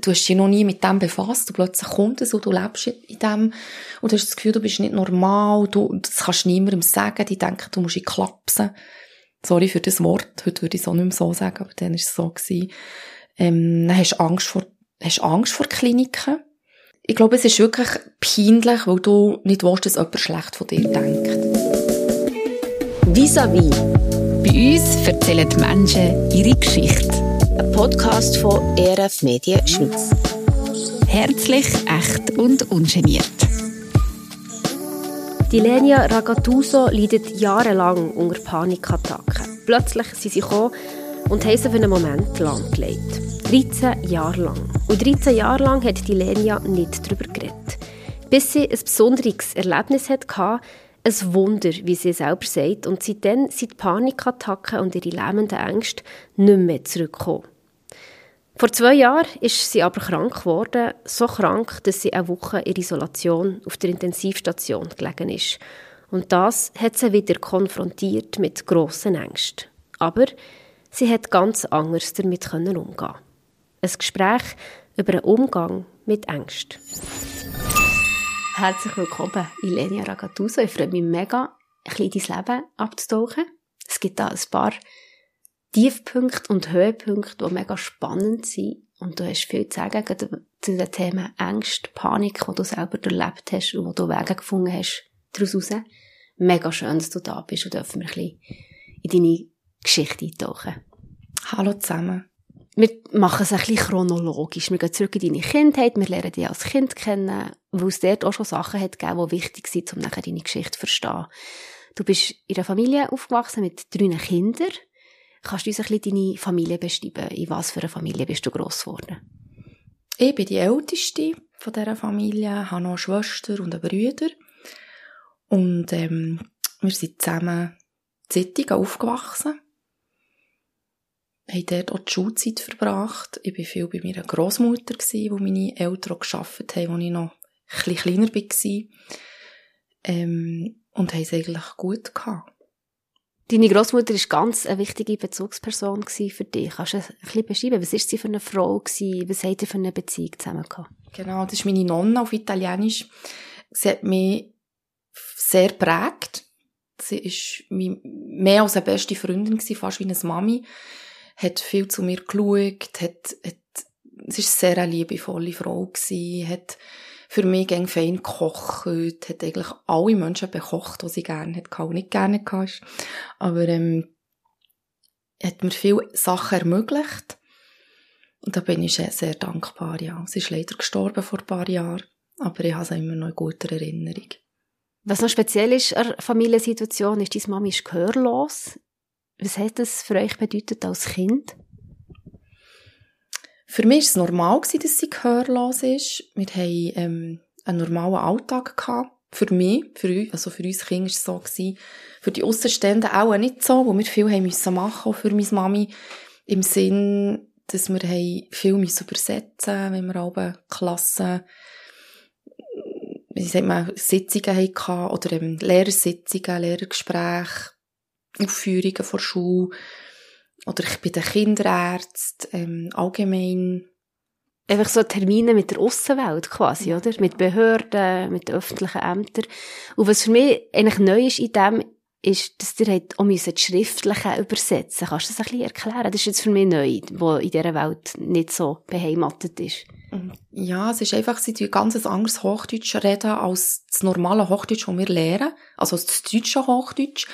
du hast dich noch nie mit dem befasst, du plötzlich kommt es und du lebst in dem und hast das Gefühl, du bist nicht normal, du, das kannst niemandem sagen, die denken, du musst ihn klapsen. Sorry für das Wort, heute würde ich es auch nicht mehr so sagen, aber dann war es so gewesen. Ähm, dann hast du Angst vor, hast Angst vor Kliniken. Ich glaube, es ist wirklich peinlich, weil du nicht willst, dass jemand schlecht von dir denkt. Vis-à-vis. Bei uns erzählen die Menschen ihre Geschichte. Ein Podcast von ERF Medien Schweiz. Herzlich, echt und ungeniert. Die Lenia Ragatuso leidet jahrelang unter Panikattacken. Plötzlich sind sie gekommen und haben sie für einen Moment lahmgelegt. 13 Jahre lang. Und 13 Jahre lang hat die Lenia nicht darüber geredet. Bis sie ein besonderes Erlebnis hatte, ein Wunder, wie sie selber sagt. Und seitdem sind die Panikattacken und ihre lähmenden Ängste nicht mehr zurückgekommen. Vor zwei Jahren ist sie aber krank geworden, so krank, dass sie eine Woche in Isolation auf der Intensivstation gelegen ist. Und das hat sie wieder konfrontiert mit grossen Ängsten. Aber sie hat ganz anders damit umgehen. Ein Gespräch über einen Umgang mit Ängsten. Herzlich willkommen, Ilenia Ragatuso. Ich freue mich mega, ein bisschen in dein Leben abzutauchen. Es gibt da ein paar Tiefpunkte und Höhepunkte, die mega spannend sind. Und du hast viel zu sagen zu den Themen Ängste, Panik, die du selber erlebt hast und wo du Wege gefunden hast daraus raus. Mega schön, dass du da bist und dürfen wir ein bisschen in deine Geschichte eintauchen. Hallo zusammen. Wir machen es ein bisschen chronologisch. Wir gehen zurück in deine Kindheit, wir lernen dich als Kind kennen, weil es dort auch schon Sachen hat gegeben, die wichtig sind, um nachher deine Geschichte zu verstehen. Du bist in einer Familie aufgewachsen mit drei Kindern. Kannst du uns ein bisschen deine Familie beschreiben? In was für einer Familie bist du gross geworden? Ich bin die Älteste von dieser Familie, habe noch eine Schwester und einen Bruder. Und ähm, wir sind zusammen Zittigen aufgewachsen haben dort auch die Schulzeit verbracht. Ich war viel bei meiner Großmutter, wo meine Eltern gearbeitet haben, als ich noch ein bisschen kleiner war. Ähm, und haben es eigentlich gut gehabt. Deine Großmutter war ganz eine wichtige Bezugsperson für dich. Kannst du ein bisschen beschreiben, was war sie für eine Frau? Gewesen? Was habt ihr für eine Beziehung zusammen gehabt? Genau, das ist meine Nonna auf Italienisch. Sie hat mich sehr prägt. Sie war mehr als eine beste Freundin, fast wie eine Mami hat viel zu mir geschaut, hat, hat, es war sehr eine liebevolle Frau gewesen, hat für mich gern fein gekocht, hat eigentlich alle Menschen bekocht, die sie gerne hat, auch nicht gerne hatte. Aber, ähm, hat mir viele Sachen ermöglicht. Und da bin ich sehr, sehr dankbar, ja. Sie ist leider gestorben vor ein paar Jahren, aber ich habe sie immer noch in guter Erinnerung. Was noch speziell ist an Familiensituation, ist, deine Mama ist gehörlos. Was hat das für euch bedeutet als Kind? Für mich war es normal, dass sie gehörlos ist. Wir hatten ähm, einen normalen Alltag. Gehabt. Für mich, für uns, also für uns Kinder war es so. Für die Außenstehenden auch nicht so, wo wir viel haben müssen machen, auch für meine Mami. Im Sinn, dass wir viel müssen übersetzen wenn wir alle Klassen, wie sagt man, Sitzungen hatten, oder ähm, Lehrersitzungen, Lehrergespräche, Aufführungen vor Schule. Oder ich bin der Kinderärzte, ähm, allgemein. Einfach so Termine mit der Aussenwelt quasi, oder? Mit Behörden, mit öffentlichen Ämtern. Und was für mich eigentlich neu ist in dem, ist, dass ihr halt auch das Schriftliche übersetzen Kannst du das ein bisschen erklären? Das ist jetzt für mich neu, wo in dieser Welt nicht so beheimatet ist. Ja, es ist einfach, sie tun ganz ein anderes Hochdeutsch reden als das normale Hochdeutsch, das wir lernen. Also das deutsche Hochdeutsch.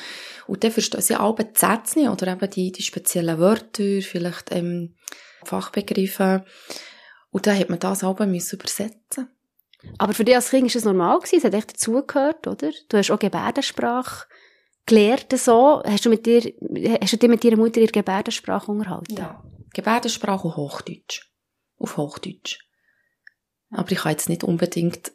Und dann verstehen sie alle die Sätze nicht, oder eben die, die speziellen Wörter, vielleicht ähm, Fachbegriffe. Und dann hat man das auch müssen übersetzen Aber für dich als Kind war es normal, gewesen, es hat echt dazugehört, oder? Du hast auch Gebärdensprache gelernt so. Hast du, mit dir, hast du dich mit deiner Mutter in Gebärdensprache unterhalten? Ja. Gebärdensprache und Hochdeutsch. Auf Hochdeutsch. Aber ich kann jetzt nicht unbedingt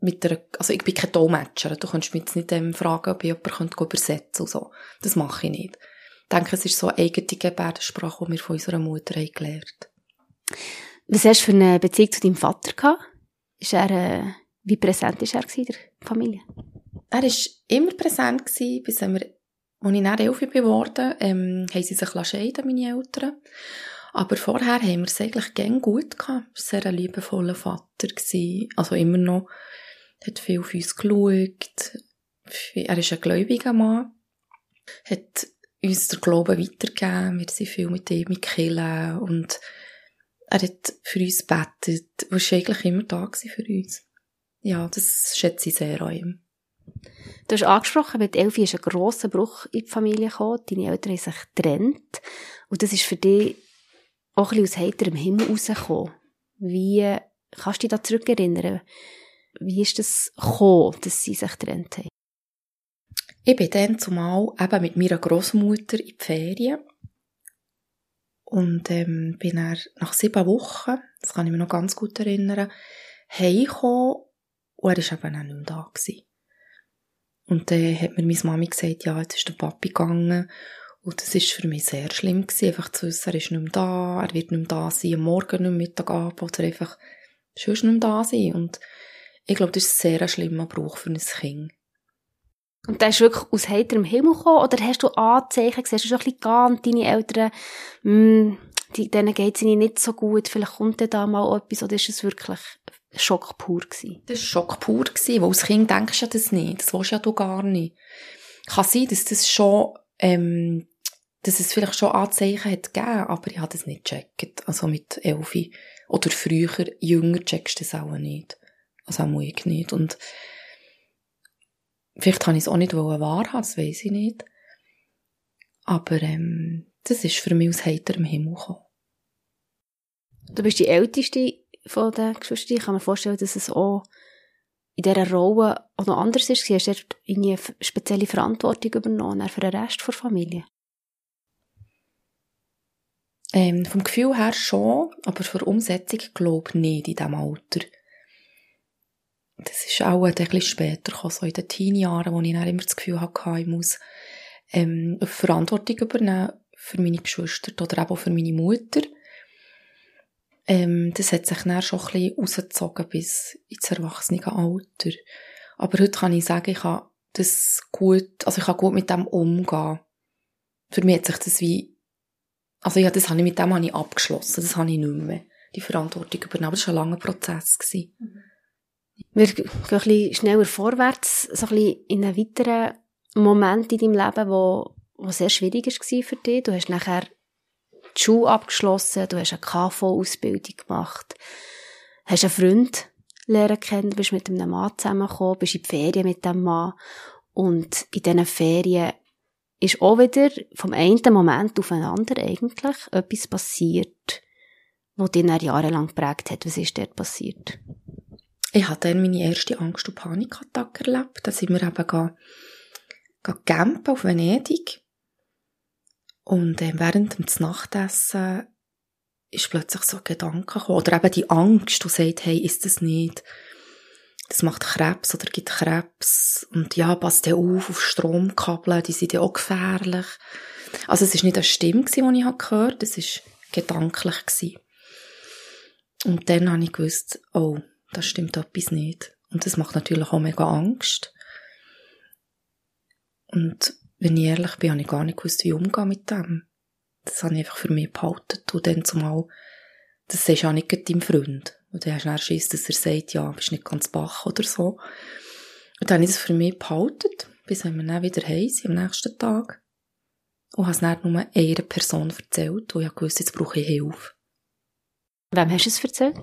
mit der, also ich bin kein Dolmetscher. Du kannst mich jetzt nicht ähm, fragen, ob ich jemanden übersetzen könnte so. Das mache ich nicht. Ich denke, es ist so eine eigene Gebärdensprache, die wir von unserer Mutter haben gelernt. Was hast du für eine Beziehung zu deinem Vater gehabt? Ist er, äh, wie präsent ist er in der Familie? Er war immer präsent gewesen, bis wir, als ich dann elf geworden ähm, haben sie sich scheiden, meine Eltern. Aber vorher haben wir es eigentlich gern gut gehabt. Er war sehr ein liebevoller Vater. Gewesen. Also immer noch. Hat viel auf uns geschaut. Er ist ein gläubiger Mann. Hat uns den Glauben weitergegeben. Wir sind viel mit ihm in und er hat für uns gebetet. Er war eigentlich immer da für uns. Ja, das schätze ich sehr an ihm. Du hast angesprochen, mit Elfi ist ein grosser Bruch in die Familie gekommen. Deine Eltern haben sich getrennt. Und das ist für dich auch ein bisschen aus heiterem Himmel rausgekommen. Wie kannst du dich da zurückerinnern? Wie ist das gekommen, dass sie sich getrennt haben? Ich bin dann zumal eben mit meiner Großmutter in die Ferien. Und ähm, bin dann nach sieben Wochen, das kann ich mir noch ganz gut erinnern, heimgekommen und er war eben auch nicht mehr da. Gewesen. Und dann hat mir meine Mami gesagt, ja, jetzt ist der Papi gegangen. Und das war für mich sehr schlimm gewesen, einfach zu wissen, er ist nicht mehr da, er wird nicht mehr da sein, Morgen nicht mehr Mittagabend oder einfach sonst nicht mehr da sein. Und ich glaube, das ist ein sehr schlimmer Bruch für ein Kind. Und der ist wirklich aus heiterem Himmel gekommen? Oder hast du Anzeichen gesehen? Hast du schon ein bisschen geahnt, deine Eltern, mh, hm, die, denen geht es ihnen nicht so gut, vielleicht kommt da mal etwas, oder ist es wirklich Schock pur gewesen? Das war Schock pur gewesen, weil als Kind denkst du ja das nicht, das willst du ja du gar nicht. Kann sein, dass das schon, ähm, dass es vielleicht schon Anzeichen hat gegeben, aber ich habe das nicht gecheckt. Also mit Elfi. Oder früher, jünger checkst du das auch nicht. Also auch ich nicht. Und Vielleicht habe ich es auch nicht wahrhaben, das weiß ich nicht. Aber ähm, das ist für mich aus heiterem Himmel gekommen. Du bist die Älteste von den Geschwistern. Ich kann mir vorstellen, dass es auch in dieser Rolle auch noch anders ist. Hast du eine spezielle Verantwortung übernommen für den Rest der Familie? Ähm, vom Gefühl her schon, aber für Umsetzung glaube ich nicht in diesem Alter das ist auch ein bisschen später gekommen, so in den Teenie-Jahren, wo ich dann immer das Gefühl hatte, ich muss ähm, Verantwortung übernehmen für meine Geschwister oder eben auch für meine Mutter. Ähm, das hat sich dann schon ein bisschen rausgezogen bis ins Erwachsenenalter. Aber heute kann ich sagen, ich kann das gut, also ich kann gut mit dem umgehen. Für mich hat sich das wie, also ja, das habe ich mit dem habe ich abgeschlossen, das habe ich nicht mehr, die Verantwortung übernehmen. Aber das war ein langer Prozess. Mhm. Wir gehen ein schneller vorwärts, so ein in einen weiteren Moment in deinem Leben, wo, wo sehr schwierig war für dich. Du hast nachher die Schule abgeschlossen, du hast eine KV-Ausbildung gemacht, hast einen Freund lernen kennen, bist mit einem Mann zusammengekommen, bist in die Ferien mit dem Mann und in diesen Ferien ist auch wieder vom einen Moment aufeinander eigentlich etwas passiert, was dich dann jahrelang geprägt hat. Was ist dort passiert? Ich habe dann meine erste Angst- und Panikattacke erlebt. Da sind wir eben campen auf Venedig. Und äh, während dem Nachtessen ist plötzlich so ein Gedanke gekommen. Oder eben die Angst, die sagt, hey, ist das nicht, das macht Krebs oder gibt Krebs. Und ja, passt der auf, auf Stromkabel, die sind ja auch gefährlich. Also es ist nicht eine Stimme, die ich gehört habe, es war gedanklich. Und dann habe ich gewusst, oh, da stimmt etwas nicht. Und das macht natürlich auch mega Angst. Und wenn ich ehrlich bin, habe ich gar nicht gewusst, wie umgehen mit dem. Das habe ich einfach für mich behalten. Und dann zumal, das sagst du auch nicht deinem Freund. Und dann hast du dann Schiss, dass er sagt, ja, bist nicht ganz bach oder so. Und dann habe ich das für mich behalten, bis wir dann wieder sind, am nächsten Tag. Und habe es dann nur einer Person erzählt, und ich wusste, jetzt brauche ich Hilfe. Wem hast du es erzählt?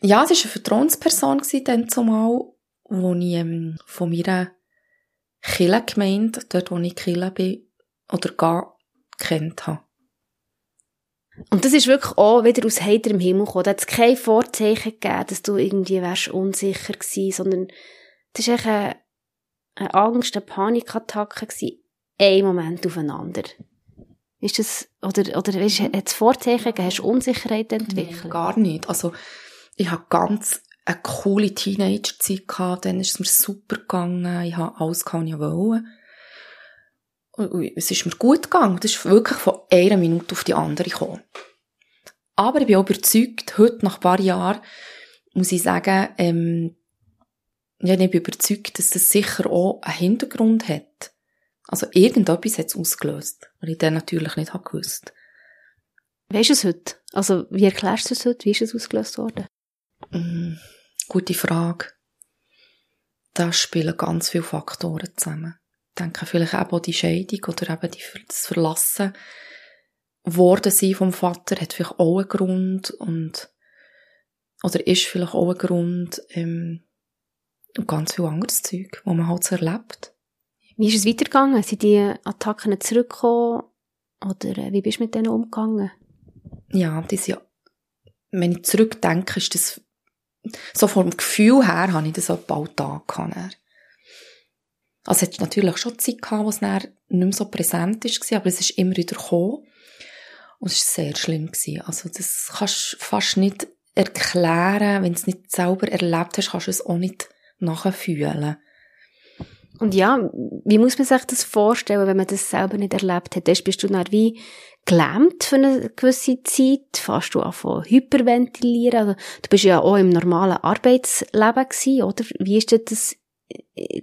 Ja, es war eine Vertrauensperson dann zumal, wo ich ähm, von meiner Kirchengemeinde, dort wo ich Kirche bin, oder gar kennt habe. Und das ist wirklich auch wieder aus heiterem Himmel gekommen. Da hat es keine Vorzeichen gegeben, dass du irgendwie wärst unsicher gewesen, sondern das war eine, eine Angst, eine Panikattacke gewesen, ein Moment aufeinander. Ist das, oder, oder weißt, hat es Vorzeichen gegeben? Hast du Unsicherheit entwickelt? Nein, gar nicht. Also, ich habe ganz eine coole Teenager-Zeit gehabt, dann ist es mir super gegangen, ich habe alles gehabt, was ich wollte. Und es ist mir gut gegangen, das ist wirklich von einer Minute auf die andere gekommen. Aber ich bin auch überzeugt, heute nach ein paar Jahren, muss ich sagen, ähm, ja, ich bin überzeugt, dass das sicher auch einen Hintergrund hat. Also irgendetwas hat es ausgelöst, weil ich dann natürlich nicht gewusst Weißt du es heute? Also, wie erklärst du es heute? Wie ist es ausgelöst worden? Mm, gute Frage. Da spielen ganz viele Faktoren zusammen. Ich denke vielleicht eben auch die Scheidung oder eben die, das Verlassen worden sein vom Vater hat vielleicht auch einen Grund und oder ist vielleicht auch ein Grund ähm, und ganz viel anderes Zeug, was man halt so erlebt. Wie ist es weitergegangen? Sind die Attacken zurückgekommen oder äh, wie bist du mit denen umgegangen? Ja, die sind, wenn ich zurückdenke, ist das so vom Gefühl her habe ich das etwa Alltag gehabt. Also es hat natürlich schon Zeit gehabt, wo es nicht mehr so präsent war, aber es ist immer wieder gekommen. Und es war sehr schlimm. Gewesen. Also das kannst du fast nicht erklären, wenn du es nicht selber erlebt hast, kannst du es auch nicht nachfühlen. Und ja, wie muss man sich das vorstellen, wenn man das selber nicht erlebt hat? Erst bist du dann wie gelähmt für eine gewisse Zeit, fährst du an von hyperventilieren, also, du bist ja auch im normalen Arbeitsleben gewesen, oder? Wie ist das, äh,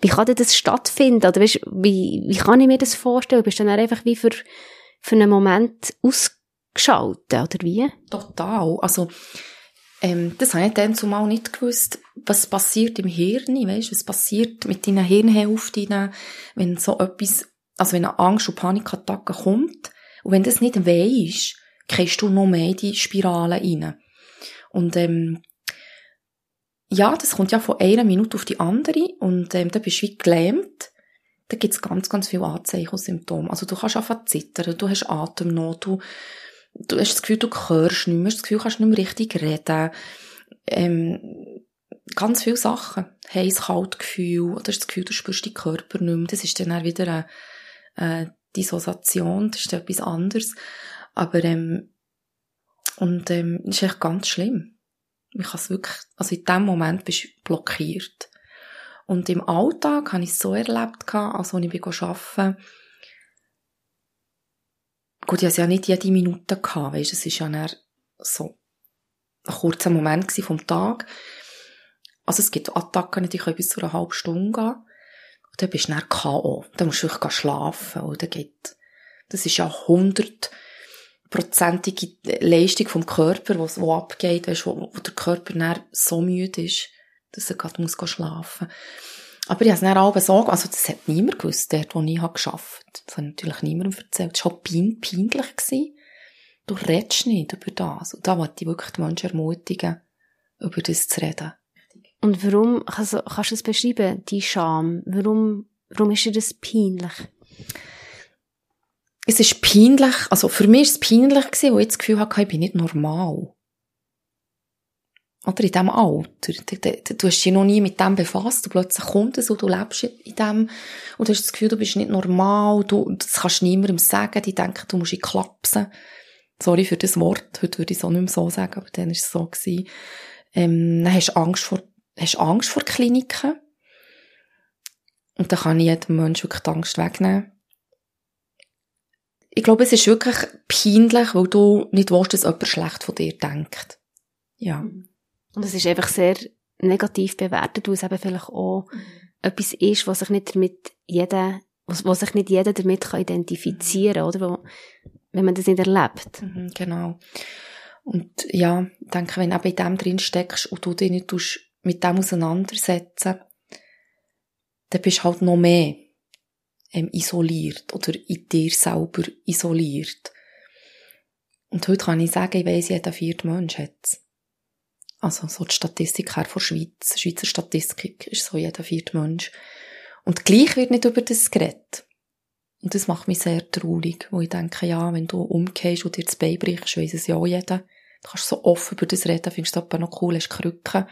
wie kann denn das stattfinden? Oder weißt, wie, wie kann ich mir das vorstellen? Bist du dann einfach wie für, für einen Moment ausgeschaltet, oder wie? Total. Also, ähm, das habe ich dann zumal nicht gewusst, was passiert im Hirn, weißt, was passiert mit deinen Hirnhälften, wenn so etwas also wenn eine Angst- und Panikattacke kommt, und wenn das nicht weisst, kriegst du noch mehr in die Spirale rein. Und, ähm, ja, das kommt ja von einer Minute auf die andere, und, ähm, da bist du wie gelähmt. Da gibt's ganz, ganz viele Anzeichen und Symptome. Also du kannst einfach zittern, du hast Atemnot, du, du hast das Gefühl, du hörst nicht mehr, das Gefühl, du kannst nicht mehr richtig reden. Ähm, ganz viele Sachen. Heiß, kalt Gefühl, oder hast das Gefühl, du spürst deinen Körper nicht mehr. Das ist dann auch wieder eine äh, Dissociation, das ist etwas anderes. Aber, ähm, und, ähm, das ist echt ganz schlimm. Ich kann es wirklich, also in dem Moment bist du blockiert. Und im Alltag habe ich es so erlebt, als ich bin arbeiten Gut, ich hatte ja nicht jede Minute gehabt, weißt, es war ja so ein kurzer Moment vom Tag. Also es gibt Attacken, die können bis zu einer halben Stunde gehen. Und dann bist du dann K.O. Dann musst du wirklich schlafen. Geht, das ist ja hundertprozentige Leistung vom Körper, was, wo abgeht, weißt, wo, wo der Körper dann so müde ist, dass er gerade muss schlafen Aber ich habe es dann auch so, also das hat niemand gewusst, dort, wo ich habe gearbeitet Das hat natürlich niemandem erzählt. Das war halt pein, peinlich. Gewesen. Du redest nicht über das. Und da wollte ich wirklich die Menschen ermutigen, über das zu reden. Und warum, also, kannst du es beschreiben, die Scham? Warum, warum ist dir das peinlich? Es ist peinlich, also für mich ist es peinlich gewesen, weil ich das Gefühl hatte, ich bin nicht normal. Oder in diesem Alter. Du, du, du hast dich noch nie mit dem befasst, du plötzlich kommt es und du lebst in dem, und du hast das Gefühl, du bist nicht normal, du, das kannst du niemandem sagen, die denken, du musst ihn klapsen. Sorry für das Wort, heute würde ich es auch nicht mehr so sagen, aber dann war es so gewesen. Ähm, dann hast du Angst vor hast Angst vor Kliniken. Und dann kann ich jedem Menschen wirklich die Angst wegnehmen. Ich glaube, es ist wirklich peinlich, weil du nicht willst, dass jemand schlecht von dir denkt. Ja. Und es ist einfach sehr negativ bewertet, weil es eben vielleicht auch mhm. etwas ist, was sich nicht damit jeder, was, was sich nicht jeder damit kann identifizieren kann, oder? Wo, wenn man das nicht erlebt. Mhm, genau. Und ja, ich denke, wenn du eben in dem drin steckst und du dich nicht mit dem auseinandersetzen, dann bist du halt noch mehr ähm, isoliert oder in dir selber isoliert. Und heute kann ich sagen, ich weiss, jeder vierte Mensch hat Also so die Statistik her von Schweiz, Schweizer Statistik ist so jeder vierte Mensch. Und gleich wird nicht über das geredet. Und das macht mich sehr traurig, wo ich denke, ja, wenn du umgehst und dir das Bein brichst, weiss es ja auch jeder. Du kannst so offen über das reden, findest du aber noch cool, hast Krücken.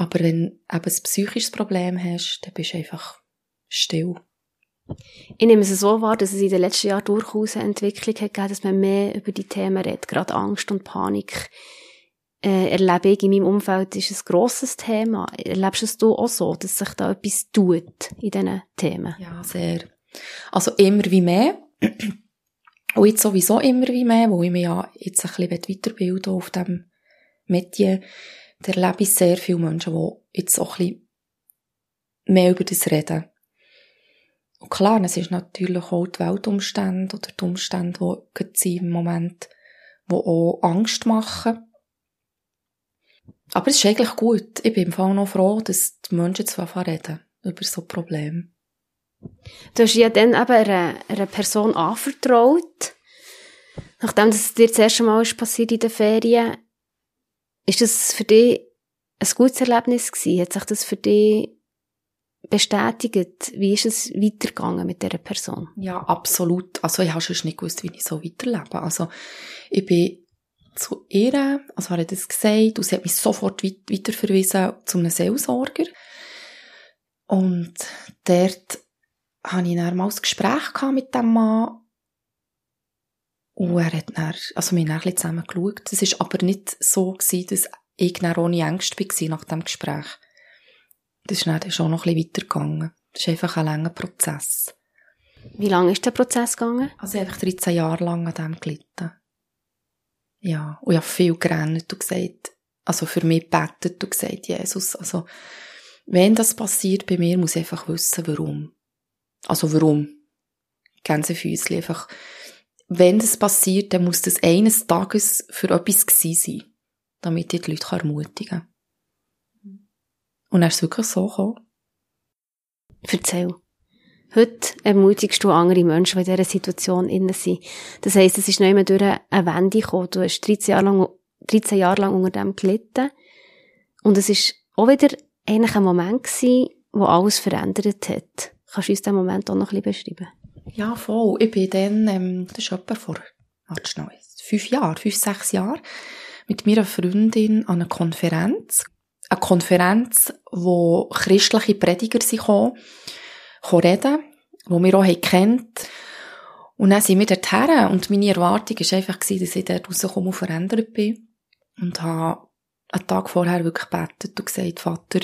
Aber wenn du eben ein psychisches Problem hast, dann bist du einfach still. Ich nehme es so wahr, dass es in den letzten Jahren durchaus eine Entwicklung hat gegeben, dass man mehr über die Themen redet. Gerade Angst und Panik äh, erlebe ich in meinem Umfeld, ist ein grosses Thema. Erlebst du auch so, dass sich da etwas tut in diesen Themen? Ja, sehr. Also immer wie mehr. Und jetzt sowieso immer wie mehr, wo ich mich ja jetzt ein bisschen weiterbilden auf dem Metier da erlebe ich sehr viele Menschen, die jetzt auch ein bisschen mehr über das reden. Und klar, es ist natürlich auch die Weltumstände oder die Umstände, die im Moment, die auch Angst machen. Aber es ist eigentlich gut. Ich bin im Fall noch froh, dass die Menschen zu reden über so Probleme. Du hast ja dann eben einer, einer Person anvertraut. Nachdem das dir das erste Mal ist passiert in den Ferien, ist das für dich ein gutes Erlebnis gewesen? Hat sich das für dich bestätigt? Wie ist es weitergegangen mit dieser Person? Ja, absolut. Also ich habe schon nicht gewusst, wie ich so weiterlebe. Also ich bin zu ihr, also hat das gesagt, und sie hat mich sofort weiterverwiesen zu einem Seelsorger. Und dort hatte ich dann mal ein Gespräch mit dem Mann. Und er hat dann, also wir haben dann ein bisschen zusammen geschaut. Es war aber nicht so, gewesen, dass ich dann ohne Ängste war nach dem Gespräch. Das ist dann schon noch ein bisschen weitergegangen. Das ist einfach ein langer Prozess. Wie lange ist der Prozess gegangen? Also einfach 13 Jahre lang an dem gelitten. Ja, und ich habe viel gerannt und gesagt, also für mich betet und gesagt, Jesus, also wenn das passiert bei mir, muss ich einfach wissen, warum. Also warum? Gänsefüßchen einfach. Wenn das passiert, dann muss das eines Tages für etwas gewesen sein, damit ich die Leute ermutigen kann. Und er ist wirklich so gekommen. Erzähl. Heute ermutigst du andere Menschen, die in dieser Situation innen sind. Das heisst, es ist nicht mehr durch eine Wende gekommen. Du hast 13 Jahre lang, 13 Jahre lang unter dem gelitten. Und es ist auch wieder eigentlich ein Moment gewesen, wo alles verändert hat. Kannst du uns diesen Moment auch noch ein bisschen beschreiben? Ja, voll. Ich bin dann, ähm, das ist etwa vor, warte schnell, fünf Jahren, fünf, sechs Jahren, mit meiner Freundin an einer Konferenz. Eine Konferenz, wo christliche Prediger sind gekommen, reden, die wir auch kennt. Und dann sind wir dorthin und meine Erwartung war einfach, dass ich dort rauskomme und verändert bin. Und habe einen Tag vorher wirklich gebetet und gesagt, Vater,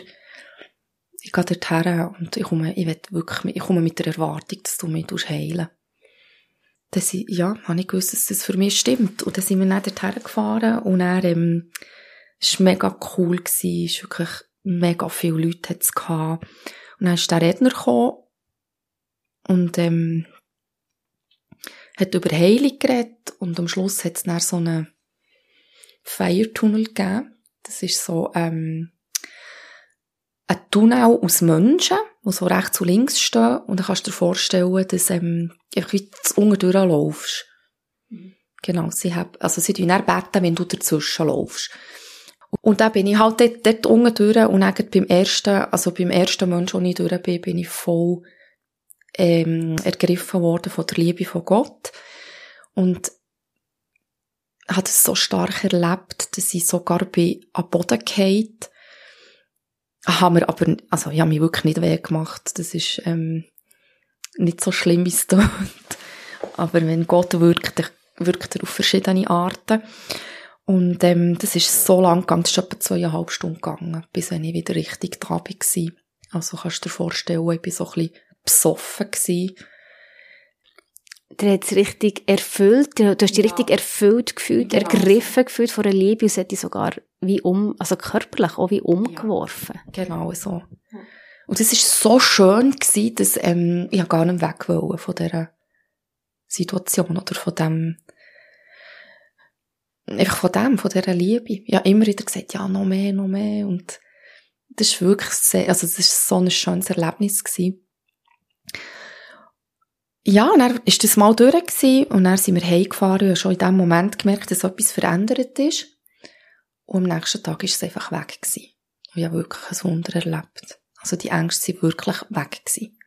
ich gehe dorthin und ich komme, ich will wirklich, ich komme mit der Erwartung, dass du mich heilen dann ja, habe ich gewusst, dass das für mich stimmt. Und dann sind wir dann dorthin gefahren und er, ähm, es war mega cool gewesen, es wirklich mega viele Leute. Und dann ist der Redner und, ähm, hat über Heilung geredet und am Schluss hat es dann so einen Feiertunnel gegeben. Das ist so, ähm, ein Tunnel aus Menschen, die so rechts und links stehen. Und dann kannst du dir vorstellen, dass ähm, einfach wie du unten durchlaufst. Genau, sie haben, also sie tun dann beten, wenn du dazwischen laufst. Und dann bin ich halt dort, dort unten durch und dann beim ersten, also beim ersten Mensch, wo ich durch bin, bin ich voll ähm, ergriffen worden von der Liebe von Gott. Und habe es so stark erlebt, dass ich sogar bei am Boden gefallen haben wir aber, also ich habe mich wirklich nicht weh gemacht. Das ist ähm, nicht so schlimm, wie es tut. Aber wenn Gott wirkt, wirkt er auf verschiedene Arten. Und ähm, das ist so lang gegangen, das ist etwa zweieinhalb Stunden gegangen, bis ich wieder richtig da war. Also kannst du dir vorstellen, ich war so ein bisschen besoffen. Gewesen. Der hat es richtig erfüllt, du hast dich ja. richtig erfüllt gefühlt, genau. ergriffen gefühlt von der Liebe und es hat dich sogar wie um, also körperlich auch wie umgeworfen. Ja, genau so. Und es ist so schön gewesen, dass ähm, ich gar nicht weg wollte von dieser Situation oder von dem, einfach von dem, von dieser Liebe. Ich habe immer wieder gesagt, ja, noch mehr, noch mehr und das ist wirklich sehr, also das ist so ein schönes Erlebnis gewesen. Ja, und dann ist das mal durch und dann sind wir heimgefahren und schon in dem Moment gemerkt, dass etwas verändert ist. Und am nächsten Tag ist es einfach weg gewesen. Und ich habe wirklich ein Wunder erlebt. Also die Ängste sind wirklich weg gewesen.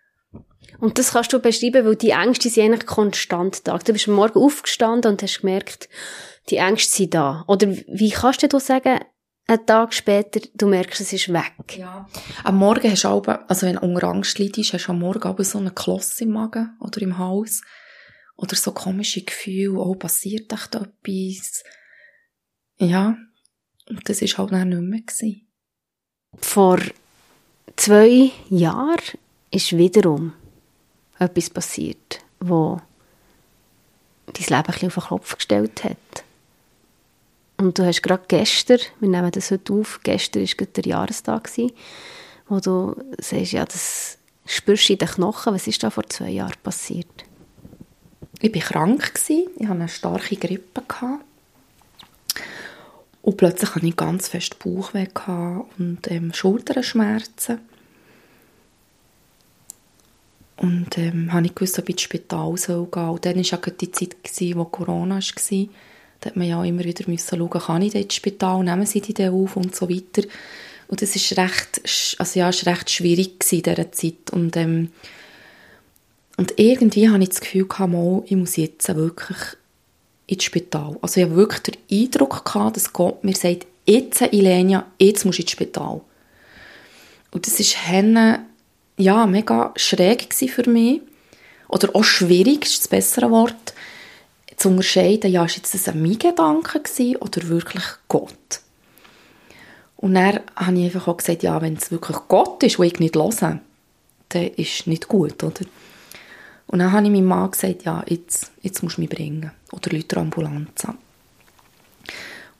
Und das kannst du beschreiben, weil die Ängste sind eigentlich konstant da. Du bist am Morgen aufgestanden und hast gemerkt, die Ängste sind da. Oder wie kannst du sagen, einen Tag später, du merkst, es ist weg? Ja. Am Morgen hast du auch, also wenn du unter Angst leidest, hast du am Morgen auch so einen Kloss im Magen oder im Hals. Oder so komische Gefühle, oh, passiert echt etwas. Ja, und das war halt dann nicht mehr. Gewesen. Vor zwei Jahren ist wiederum etwas passiert, wo dein Leben ein bisschen auf den Kopf gestellt hat. Und du hast gerade gestern, wir nehmen das heute auf, gestern war der Jahrestag, wo du sagst, ja, das spürst du in den Knochen. Was ist da vor zwei Jahren passiert? Ich war krank, ich hatte eine starke Grippe. Und plötzlich hatte ich ganz fest Bauchweh und ähm, Schulterschmerzen. Und ähm, habe ich gewusst, ob ich ins Spital gehen soll. Und dann war ja die Zeit, wo Corona war. Da hat man ja immer wieder schauen, kann ich ins Spital, nehmen sie die dann auf und so weiter. Und das ist recht, also ja, ist recht schwierig in dieser Zeit. Und, ähm, und irgendwie hatte ich das Gefühl, mal, ich muss jetzt wirklich ins Spital. Also ich hatte wirklich den Eindruck, gehabt, dass Gott mir sagt, jetzt, Ilenia, jetzt musst du ins Spital. Und das war ja, mega schräg für mich. Oder auch schwierig, ist das bessere Wort, zu unterscheiden, ja, ist jetzt das ein mein Gedanke oder wirklich Gott. Und dann habe ich einfach auch gesagt, ja, wenn es wirklich Gott ist, den ich nicht höre, dann ist es nicht gut, oder? Und dann habe ich meinem Mann gesagt, ja, jetzt, jetzt musst du mich bringen. Oder Leute Ambulanz an.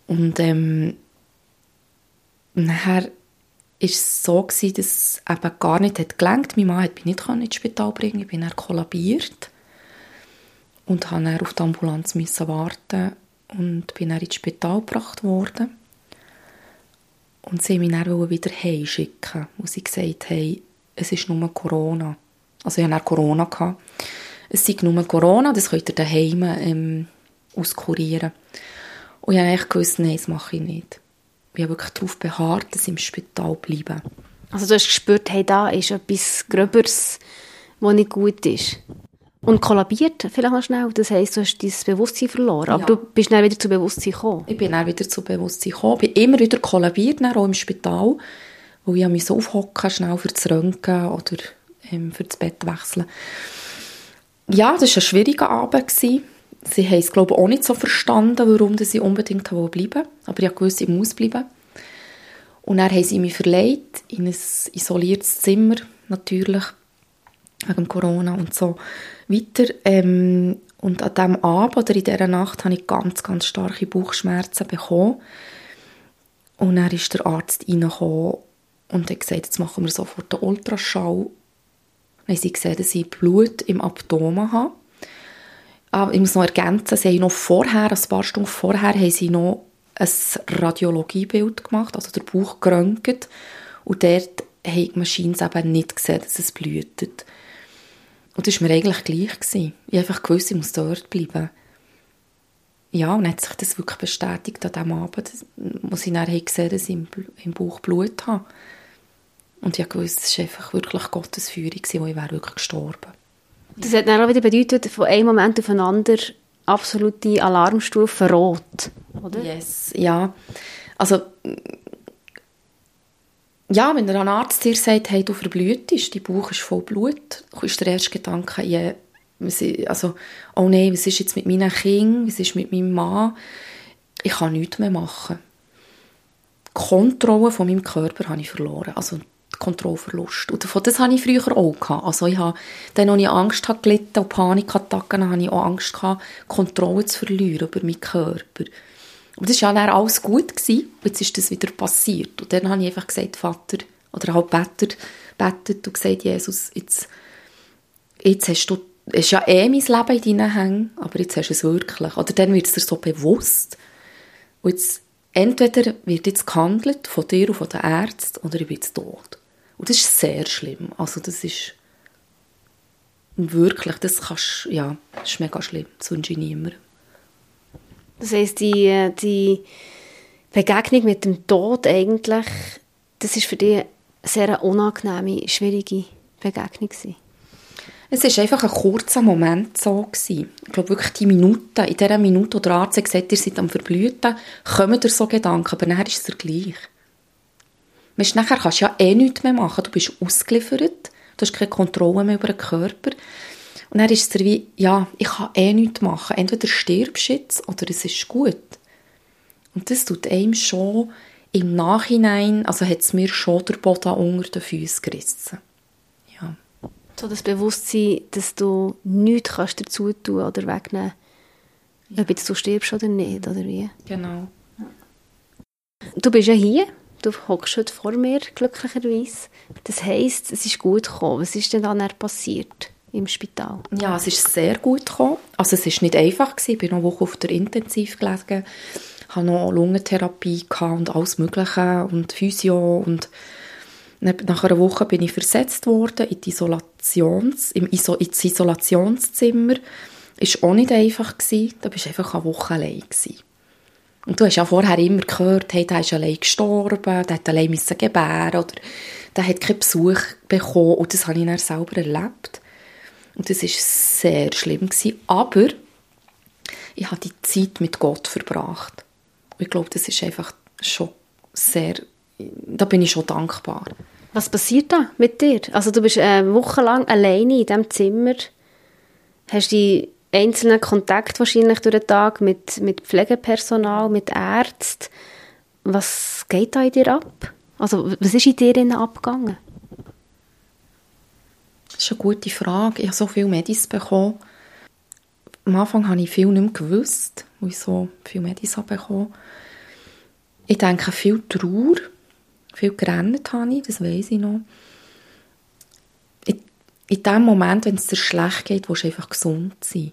Und ähm, nachher war es so, gewesen, dass es eben gar nicht hat gelangt. Mein Mann hat mich nicht ins Spital bringen Ich bin dann kollabiert. Und musste dann auf die Ambulanz müssen warten und bin dann ins Spital gebracht worden. Und sie wollten mich dann wieder heimschicken, wo sie gesagt haben, es ist nur Corona. Also ich hatte Corona. Gehabt. Es sei nur Corona, das könnt ihr daheim ähm, auskurieren. Und ich habe gewusst, nein, das mache ich nicht. Ich habe wirklich darauf beharrt, dass ich im Spital bleibe. Also du hast gespürt, hey, da ist etwas Gröberes, was nicht gut ist. Und kollabiert, vielleicht noch schnell. Das heisst, du hast dein Bewusstsein verloren. Aber ja. du bist dann wieder zu Bewusstsein gekommen. Ich bin dann wieder zu Bewusstsein gekommen. Ich bin immer wieder kollabiert, auch im Spital. Wo ich mich so aufhocken schnell für das Röntgen oder ähm, für das Bett wechseln. Ja, das war ein schwieriger Abend. Sie haben es, glaube ich, auch nicht so verstanden, warum sie unbedingt bleiben wollten. Aber ich wusste, ich muss bleiben. Und dann haben sie mich verlegt in ein isoliertes Zimmer, natürlich, wegen Corona und so weiter. Ähm, und an diesem Abend oder in dieser Nacht habe ich ganz, ganz starke Bauchschmerzen bekommen. Und dann ist der Arzt reingekommen und hat gesagt, jetzt machen wir sofort einen Ultraschall. Dann haben sie gesehen, dass ich Blut im Abdomen habe. Aber ich muss noch ergänzen, sie haben noch vorher, ein paar Stunden vorher, haben sie noch ein Radiologiebild gemacht, also der Bauch geröntgt. Und dort haben die Maschinen eben nicht gesehen, dass es blutet. Und das war mir eigentlich gleich. Gewesen. Ich einfach gewusst, ich muss dort bleiben. Ja, und hat sich das wirklich bestätigt an diesem Abend, wo sie dann gesehen dass ich im, im Bauch Blut habe. Und ich wusste, es war einfach wirklich Gottes Führung, wo ich wäre wirklich gestorben. Das hat dann auch wieder bedeutet, von einem Moment auf den anderen absolute Alarmstufe rot, oder? Yes, ja. Also, ja, wenn ein Arzt dir sagt, hey, du verblühtest, dein Bauch ist voll Blut, ist der erste Gedanke, yeah, also, oh nein, was ist jetzt mit meinen Kindern, was ist mit meinem Mann? Ich kann nichts mehr machen. Die Kontrolle von meinem Körper habe ich verloren. Also, Kontrollverlust. Und das hatte ich früher auch. Gehabt. Also ich habe, dann, als ich Angst hatte gelitten und Panikattacken, hatte ich auch Angst gehabt, Kontrolle zu verlieren über meinen Körper. Und das war ja dann alles gut. Gewesen. Jetzt ist das wieder passiert. Und dann habe ich einfach gesagt, Vater, oder halt betet, betet und gesagt, Jesus, jetzt, jetzt hast du, es ist ja eh mein Leben in deinen Händen, aber jetzt hast du es wirklich. Oder dann wird es dir so bewusst. Und jetzt, entweder wird jetzt gehandelt von dir und von den Ärzten, oder ich bin jetzt tot. Und das ist sehr schlimm. Also das ist wirklich, das kannst, ja, das ist mega schlimm. Das wünsche ich niemandem. Das heisst, die, die Begegnung mit dem Tod eigentlich, das ist für dich eine sehr unangenehme, schwierige Begegnung gewesen. Es war einfach ein kurzer Moment so. Gewesen. Ich glaube wirklich die Minute, in dieser Minute, wo der Arzt gesagt ihr seid am Verblüten, kommen dir so Gedanken, aber nachher ist es gleich. Weißt, nachher kannst du ja eh nichts mehr machen. Du bist ausgeliefert, du hast keine Kontrolle mehr über den Körper. Und dann ist es wie, ja, ich kann eh nichts machen. Entweder stirbst du jetzt oder es ist gut. Und das tut einem schon im Nachhinein, also hat es mir schon der Boden unter den Füßen gerissen. Ja. So das Bewusstsein, dass du nichts kannst dazu tun oder wegnehmen ja. ob jetzt du stirbst oder nicht, oder wie? Genau. Du bist ja hier Du hockst heute vor mir, glücklicherweise. Das heisst, es ist gut gekommen. Was ist denn dann passiert im Spital? Ja, es ist sehr gut gekommen. Also es ist nicht einfach gewesen. Ich bin noch eine Woche auf der Intensiv gelegen, hatte noch Lungentherapie und alles Mögliche und Physio und nach einer Woche bin ich versetzt worden in die Isolations, im Iso, ins Isolationszimmer. War auch nicht einfach. Gewesen. Da bist einfach eine Woche allein. Gewesen. Und du hast ja vorher immer gehört, hey, der ist allein gestorben, der hat allein gebären oder der hat keinen Besuch bekommen. Und das habe ich dann selber erlebt. Und das war sehr schlimm. Gewesen. Aber ich habe die Zeit mit Gott verbracht. Und ich glaube, das ist einfach schon sehr, da bin ich schon dankbar. Was passiert da mit dir? Also du bist eine Woche lang alleine in diesem Zimmer, hast die einzelnen Kontakt wahrscheinlich durch den Tag mit, mit Pflegepersonal, mit Ärzten. Was geht da in dir ab? Also was ist in dir abgegangen? Das ist eine gute Frage. Ich habe so viele Medis bekommen. Am Anfang habe ich viel nicht mehr gewusst, weil ich so viele Medis habe bekommen. Ich denke, viel Trauer, viel gerannt habe ich, das weiß ich noch in dem Moment, wenn es dir schlecht geht, willst du einfach gesund sein.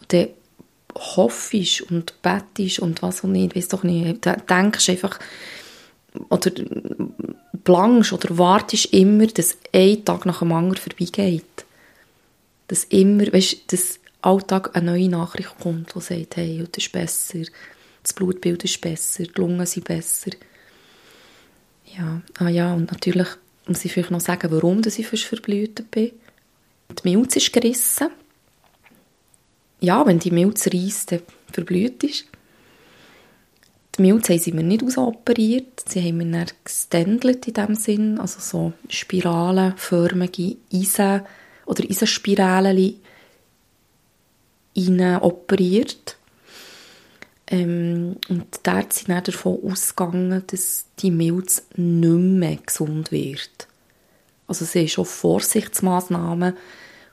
Und dann hoffst und bettest und was auch nicht, weiss doch nicht, denkst einfach, oder plangst oder wartest immer, dass ein Tag nach dem anderen vorbeigeht. Dass immer, weißt, dass Alltag eine neue Nachricht kommt, die sagt, hey, heute ist besser, das Blutbild ist besser, die Lungen sind besser. Ja, ah ja, und natürlich muss ich vielleicht noch sagen, warum ich fast verblüht bin. Die Milz ist gerissen. Ja, wenn die Milz reisst, dann verblüht ist. Die Milz haben sie mir nicht ausoperiert. Sie haben mir dann geständelt in dem Sinn, also so spiralenförmige Eisen- oder Eisenspiralen operiert. Ähm, und dort sind dann davon ausgegangen, dass die Milz nicht mehr gesund wird. Also sie ist schon Vorsichtsmaßnahmen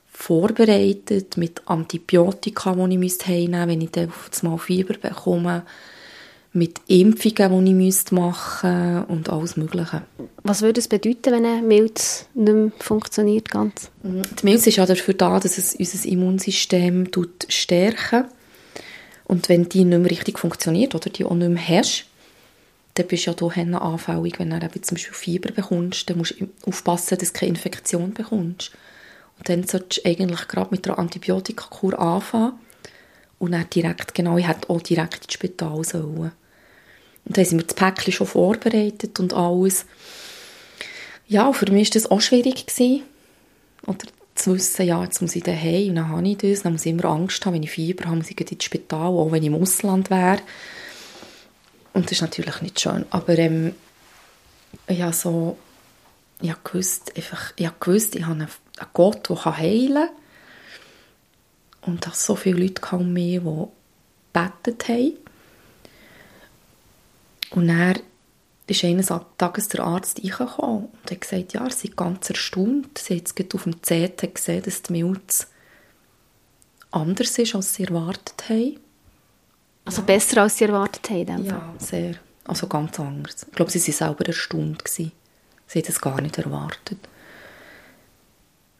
vorbereitet mit Antibiotika, die ich müsste heimnehmen wenn ich dann mal Fieber bekomme, mit Impfungen, die ich müsste machen und alles Mögliche. Was würde es bedeuten, wenn eine Milz nicht mehr funktioniert ganz? Die Milz ist ja dafür da, dass es unser Immunsystem stärken und wenn die nicht mehr richtig funktioniert oder die auch nicht mehr hast, dann bist du ja hier anfällig, wenn du eben zum Beispiel Fieber bekommst, dann musst du aufpassen, dass du keine Infektion bekommst. Und dann solltest du eigentlich gerade mit einer Antibiotikakur anfangen und dann direkt, genau, ich hätte auch direkt ins Spital sollen. Und dann haben wir das Päckchen schon vorbereitet und alles. Ja, für mich war das auch schwierig. Gewesen. Oder zu wissen, ja, jetzt muss ich daheim und dann habe ich das. Dann muss ich immer Angst haben, wenn ich Fieber habe, muss ich ins Spital, auch wenn ich im Ausland wäre. Und das ist natürlich nicht schön. Aber ähm, habe so, ich habe gewusst, einfach, ich habe gewusst, ich habe einen Gott, der heilen kann. Und dass so viele Leute um mich, die gebetet haben. Und dann ist eines Tages der Arzt reingekommen und hat gesagt, ja, er sei ganz erstaunt. Sie hat jetzt auf dem CT gesehen, dass die Milz anders ist, als sie erwartet haben. Also ja. besser, als sie erwartet haben? Ja, sehr. Also ganz anders. Ich glaube, sie waren selber erstaunt. Gewesen. Sie haben das gar nicht erwartet.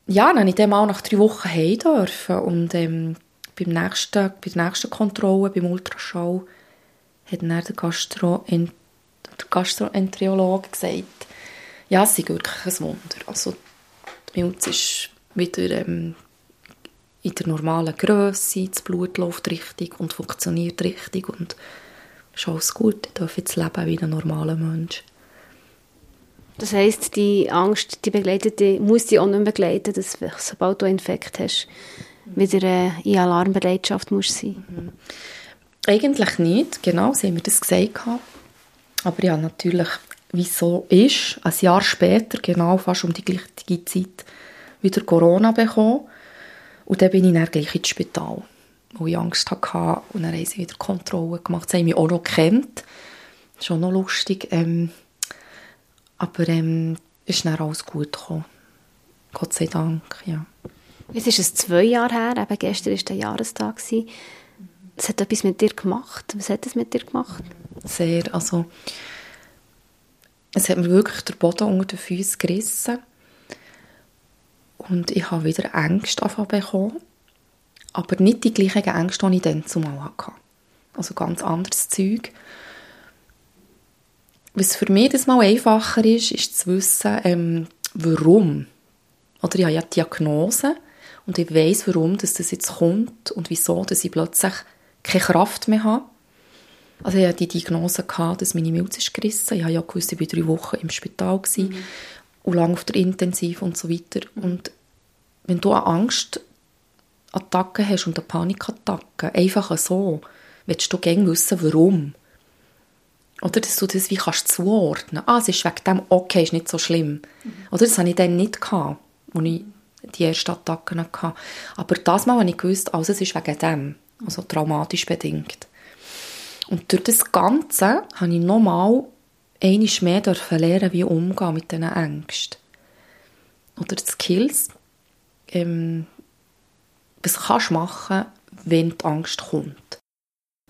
Ja, dann durfte ich dann mal nach drei Wochen heim dürfen und ähm, beim nächsten, bei der nächsten Kontrolle, beim Ultraschall, hat dann der Gastroenterologe der Gastroenterologe gesagt, ja, es ist wirklich ein Wunder. Also die Milz ist wieder ähm, in der normalen Größe, das Blut läuft richtig und funktioniert richtig und ist alles gut. Ich darf jetzt leben wie ein normaler Mensch. Das heisst, die Angst, die begleitet die, muss dich auch nicht begleiten, dass sobald du einen Infekt hast, wieder äh, in Alarmbereitschaft musst sein. Mhm. Eigentlich nicht, genau, so haben wir das gesagt. Aber ja, natürlich, wie so ist, ein Jahr später, genau fast um die gleiche Zeit, wieder Corona bekommen. Und dann bin ich dann gleich ins Spital, wo ich Angst hatte. Und dann haben sie wieder Kontrollen gemacht. Sie haben mich auch noch kennt. Schon noch lustig. Ähm, aber ähm, ist dann alles gut gekommen. Gott sei Dank, ja. Jetzt ist es zwei Jahre her, eben gestern war der Jahrestag. Es hat etwas mit dir gemacht. Was hat es mit dir gemacht? Sehr, also es hat mir wirklich der Boden unter den Füßen gerissen. Und ich habe wieder Ängste bekommen. Aber nicht die gleichen Ängste, die ich dann zumal hatte. Also ganz anderes Zeug. Was für mich das mal einfacher ist, ist zu wissen, ähm, warum. Oder ich habe ja Diagnose und ich weiß, warum dass das jetzt kommt und wieso, dass ich plötzlich keine Kraft mehr habe. Also ich hatte die Diagnose, gehabt, dass meine Milz ist gerissen. Ich habe ja gewusst, ich war drei Wochen im Spital mhm. und lange auf der Intensiv und so weiter. Und wenn du eine Angstattacke hast und eine Panikattacke, einfach so, willst du gerne wissen, warum. Oder dass du das wie kannst zuordnen. Ah, es ist wegen dem, okay, ist nicht so schlimm. Mhm. Oder das hatte ich dann nicht, gehabt, als ich die ersten Attacken hatte. Aber das Mal habe ich gewusst, also es ist wegen dem. Also traumatisch bedingt. Und durch das Ganze habe ich nochmal einmal mehr lernen, wie umgehen mit diesen Ängsten. Oder die Skills, ähm, was kannst du machen, wenn die Angst kommt.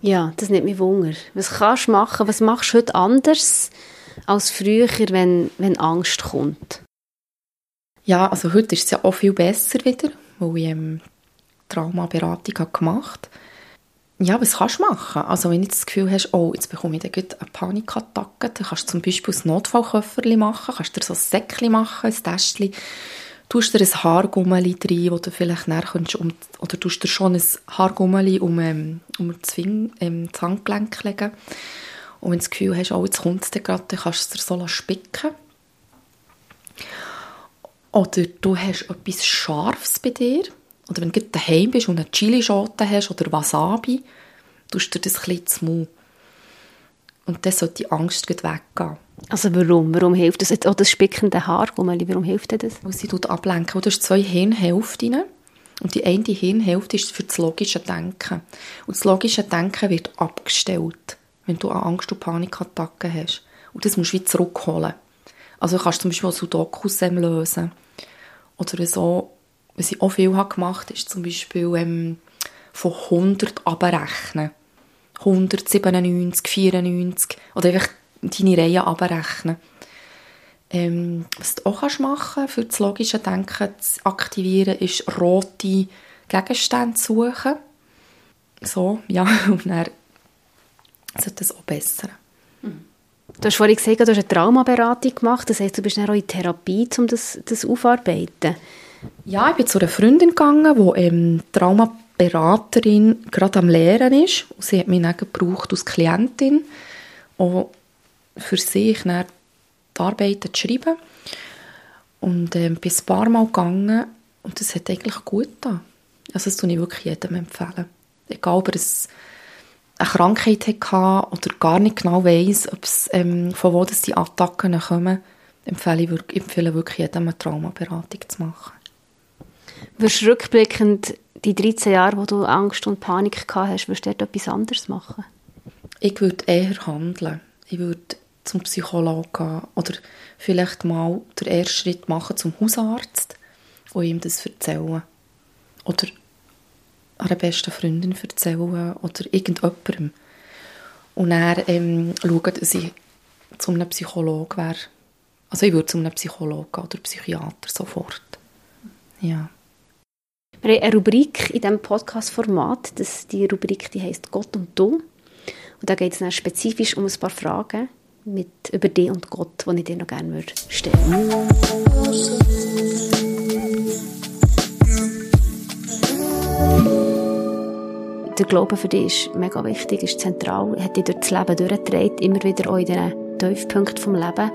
Ja, das nimmt mich Wunder. Was kannst du machen? Was machst du heute anders als früher, wenn, wenn Angst kommt? Ja, also heute ist es ja auch viel besser wieder, weil ich ähm, Traumaberatung habe gemacht Ja, was kannst du machen? Also wenn du das Gefühl hast, oh, jetzt bekomme ich eine Panikattacke, dann kannst du zum Beispiel ein Notfallköfferli machen, kannst dir so ein Säckchen machen, ein Täschchen, tust dir ein Haargummeli rein, wo du vielleicht näher kannst, um, oder tust dir schon ein Haargummeli um, ähm, um das, Fing, ähm, das Handgelenk legen. Und wenn du das Gefühl hast, oh, jetzt kommt es gerade, dann kannst du es so spicken Oder du hast etwas Scharfes bei dir. Oder wenn du daheim bist und eine Chilischote hast oder Wasabi, tust du dir das ein bisschen. Und dann sollte die Angst weggehen. Also warum? Warum hilft das? Auch das spickende Haargummeli, warum hilft das? Weil sie ablenken. Du hast zwei Hirnhälften. Und die eine Hirnhälfte ist für das logische Denken. Und das logische Denken wird abgestellt, wenn du eine Angst- und Panikattacken hast. Und das musst du wieder zurückholen. Also du kannst zum Beispiel Sudokus lösen. Oder so, was ich auch viel habe gemacht ist zum Beispiel ähm, von 100 abrechnen. 197, 94 oder einfach deine Reihe abrechnen. Ähm, was du auch machen kannst, für das logische Denken zu aktivieren, ist rote Gegenstände suchen. So, ja, und dann sollte das auch bessern. Du hast vorhin gesagt, du hast eine Traumaberatung gemacht. Das heisst, du bist dann auch in Therapie, um das, das aufarbeiten. Ja, ich bin zu einer Freundin gegangen, die ähm, Traumaberaterin gerade am Lehren ist. Und sie hat mich dann gebraucht als Klientin, auch für sich dann die Arbeiten zu schreiben. Und ähm, bin ein paar Mal gegangen und das hat eigentlich gut getan. Also das tue ich wirklich jedem empfehlen. Egal, ob er eine Krankheit hatte oder gar nicht genau weiss, ähm, von wo das die Attacken kommen, empfehle ich wirklich, empfehle wirklich jedem eine Traumaberatung zu machen. Wirst rückblickend die 13 Jahre, wo du Angst und Panik gehabt hast, würdest du dort etwas anderes machen? Ich würde eher handeln. Ich würde zum Psychologen gehen oder vielleicht mal den ersten Schritt machen zum Hausarzt und ihm das erzählen. Oder einer besten Freundin erzählen oder irgendjemandem. Und dann ähm, schauen, dass ich zu einem Psychologen wäre. Also ich würde zu einem Psychologen oder Psychiater sofort. Ja. Wir haben eine Rubrik in diesem Podcast-Format. Die Rubrik die heisst «Gott und du». Und da geht es dann spezifisch um ein paar Fragen mit, über dich und Gott, die ich dir noch gerne stellen würde. der Glaube für dich ist mega wichtig, ist zentral, hat dich durch das Leben durchgetragen, immer wieder auch in diesen Tiefpunkten vom Leben.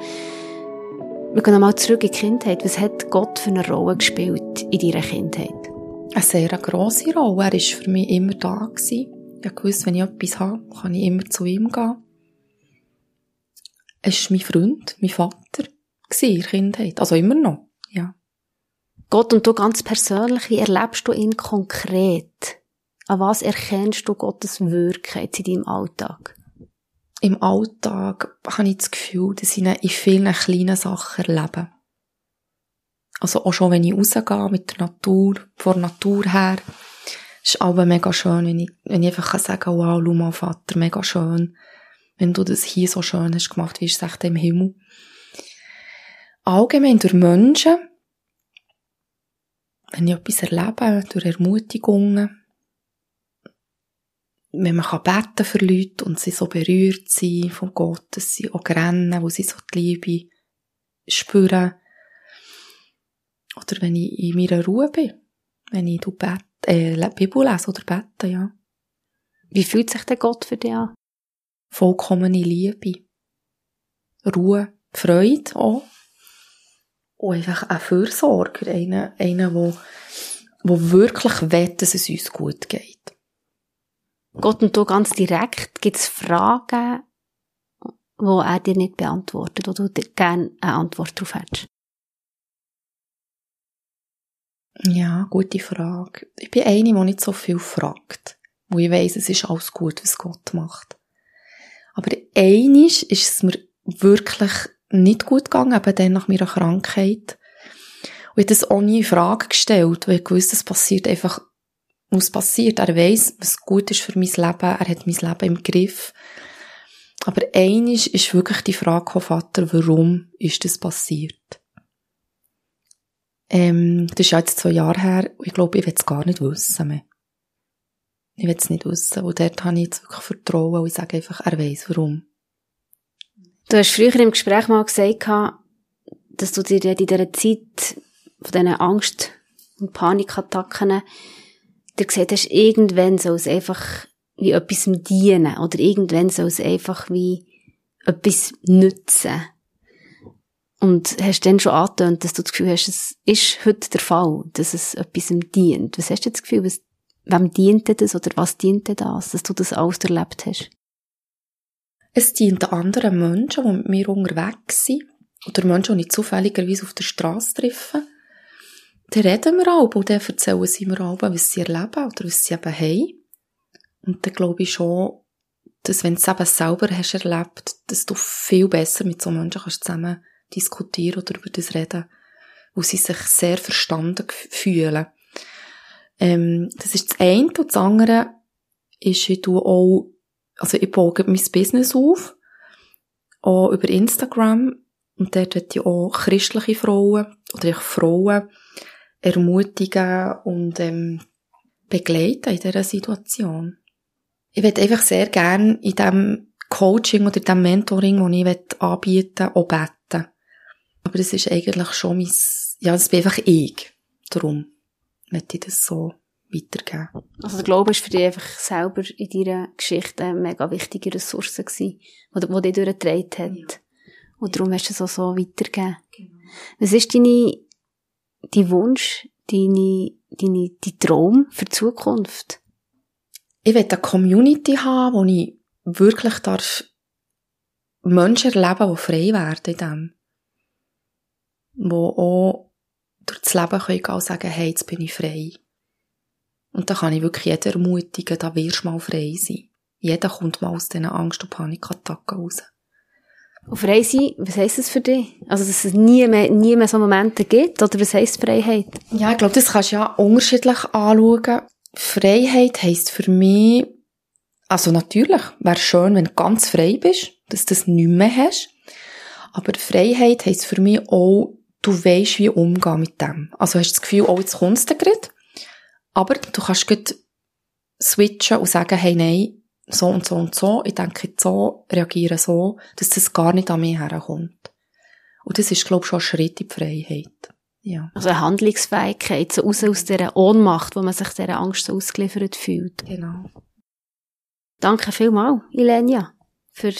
Wir gehen nochmal zurück in die Kindheit. Was hat Gott für eine Rolle gespielt in deiner Kindheit? Eine sehr grosse Rolle. Er war für mich immer da. Gewesen. Ich wusste, wenn ich etwas habe, kann ich immer zu ihm gehen. Er war mein Freund, mein Vater in der Kindheit. Also immer noch, ja. Gott und du ganz persönlich, wie erlebst du ihn konkret? An was erkennst du Gottes Wirken in deinem Alltag? Im Alltag habe ich das Gefühl, dass ich in vielen kleinen Sachen erlebe. Also auch schon, wenn ich rausgehe mit der Natur, von der Natur her, ist aber mega schön, wenn ich, wenn ich einfach sagen kann, wow, schau mal, Vater, mega schön. Wenn du das hier so schön hast gemacht, wie ist es echt im Himmel. allgemein durch Menschen, wenn ich etwas erlebe, durch Ermutigungen, wenn man kann beten für Leute und sie so berührt sind von Gott, dass sie auch rennen, wo sie so die Liebe spüren. Oder wenn ich in meiner Ruhe bin, wenn ich bet, äh, Bibel lese oder bete, ja. Wie fühlt sich der Gott für dich an? Vollkommene Liebe. Ruhe, Freude auch. Und einfach ein Fürsorger, einer, einer, wo, wo wirklich will, dass es uns gut geht. Gott und du ganz direkt, gibt es Fragen, wo er dir nicht beantwortet, wo du gerne eine Antwort darauf hättest? Ja, gute Frage. Ich bin eine, die nicht so viel fragt. Wo ich weiss, es ist alles gut, was Gott macht. Aber einisch ist es mir wirklich nicht gut gegangen, eben dann nach meiner Krankheit. Und ich habe das auch nie in Frage gestellt, weil ich wusste, es passiert einfach, was passiert. Er weiss, was gut ist für mein Leben, er hat mein Leben im Griff. Aber einisch ist wirklich die Frage, Vater, warum ist das passiert? Ähm, das ist ja jetzt zwei Jahre her, und ich glaube, ich will es gar nicht wissen mehr. Ich will es nicht wissen, und dort habe ich jetzt wirklich Vertrauen, und ich sage einfach, er weiss, warum. Du hast früher im Gespräch mal gesagt, dass du dir in dieser Zeit von diesen Angst- und Panikattacken dir gesagt hast, irgendwann soll es einfach wie etwas dienen oder irgendwann soll es einfach wie etwas nützen. Und hast dann schon angetönt, dass du das Gefühl hast, es ist heute der Fall, dass es etwas dient. Was hast du das Gefühl, was, wem dient das oder was dient das, dass du das alles erlebt hast? Es dient anderen Menschen, die mit mir unterwegs sind. Oder Menschen, die ich zufälligerweise auf der Straße treffe. Dann reden wir auch und dann erzählen sie mir auch, was sie erleben oder was sie eben haben. Und dann glaube ich schon, dass wenn du es eben selber hast erlebt, dass du viel besser mit so Menschen kannst zusammen diskutieren oder über das reden, wo sie sich sehr verstanden fühlen. Ähm, das ist das eine. Und das andere ist, wie du auch also ich baue mein Business auf, auch über Instagram, und dort wird ich auch christliche Frauen, oder ich Frauen ermutigen und ähm, begleiten in dieser Situation. Ich würde einfach sehr gerne in diesem Coaching oder in diesem Mentoring, das ich anbieten will, auch beten. Aber das ist eigentlich schon mein, ja, das bin einfach ich. Darum möchte ich das so weitergeben. Also der Glaube ist für dich einfach selber in deiner Geschichte eine mega wichtige Ressource gewesen, die, dich durchgetragen hat. Ja. Und darum hast du es auch so weitergegeben. Genau. Was ist deine, dein Wunsch, deine, deine, dein Traum für die Zukunft? Ich will eine Community haben, wo ich wirklich darf Menschen erleben, die frei werden in dem. Wo auch durch das Leben können sagen, hey, jetzt bin ich frei. Und da kann ich wirklich jeden ermutigen, da wirst du mal frei sein. Jeder kommt mal aus diesen Angst- und Panikattacken raus. Und frei sein, was heisst das für dich? Also, dass es nie mehr, nie mehr so Momente gibt? Oder was heisst Freiheit? Ja, ich glaube, das kannst du ja unterschiedlich anschauen. Freiheit heisst für mich, also natürlich, wäre schön, wenn du ganz frei bist, dass du das nicht mehr hast. Aber Freiheit heisst für mich auch, du weisst, wie umgehen mit dem. Also hast du das Gefühl, oh, jetzt kommst du gerade. Aber du kannst gut switchen und sagen, hey, nein, so und so und so, ich denke so, reagiere so, dass das gar nicht an mich herkommt. Und das ist, glaube ich, schon ein Schritt in die Freiheit. Ja. Also eine Handlungsfähigkeit, so raus aus dieser Ohnmacht, wo man sich dieser Angst so ausgeliefert fühlt. Genau. Danke vielmals, Ilenia, für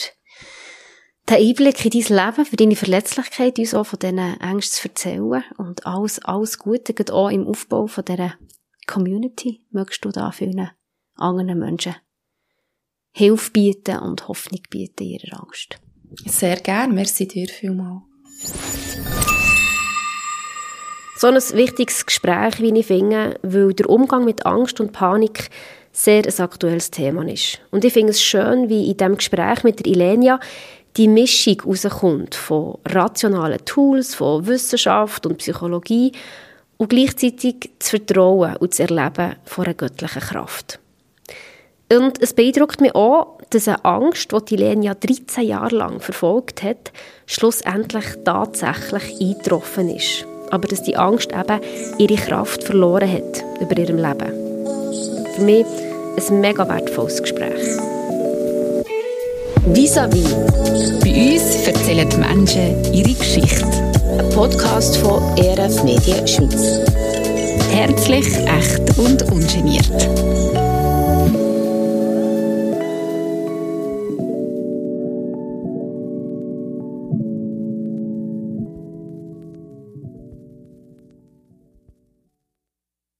den Einblick in dein Leben, für deine Verletzlichkeit, uns auch von diesen Ängsten zu erzählen und alles, alles Gute, auch im Aufbau von dieser Community möchtest du da vielen anderen Menschen Hilfe bieten und Hoffnung bieten in ihrer Angst. Sehr gern, merci dir vielmals. So ein wichtiges Gespräch, wie ich finde, weil der Umgang mit Angst und Panik sehr ein aktuelles Thema ist. Und ich finde es schön, wie in diesem Gespräch mit der Ilenia die Mischung rauskommt von rationalen Tools, von Wissenschaft und Psychologie und gleichzeitig das Vertrauen und das Erleben von einer göttlichen Kraft. Und es beeindruckt mich auch, dass eine Angst, die die Lene ja 13 Jahre lang verfolgt hat, schlussendlich tatsächlich eingetroffen ist. Aber dass die Angst eben ihre Kraft verloren hat über ihrem Leben. Für mich ein mega wertvolles Gespräch. Vis-à-vis. Bei uns erzählen die Menschen ihre Geschichte. Ein Podcast von ERF Medien Schweiz. Herzlich, echt und ungeniert.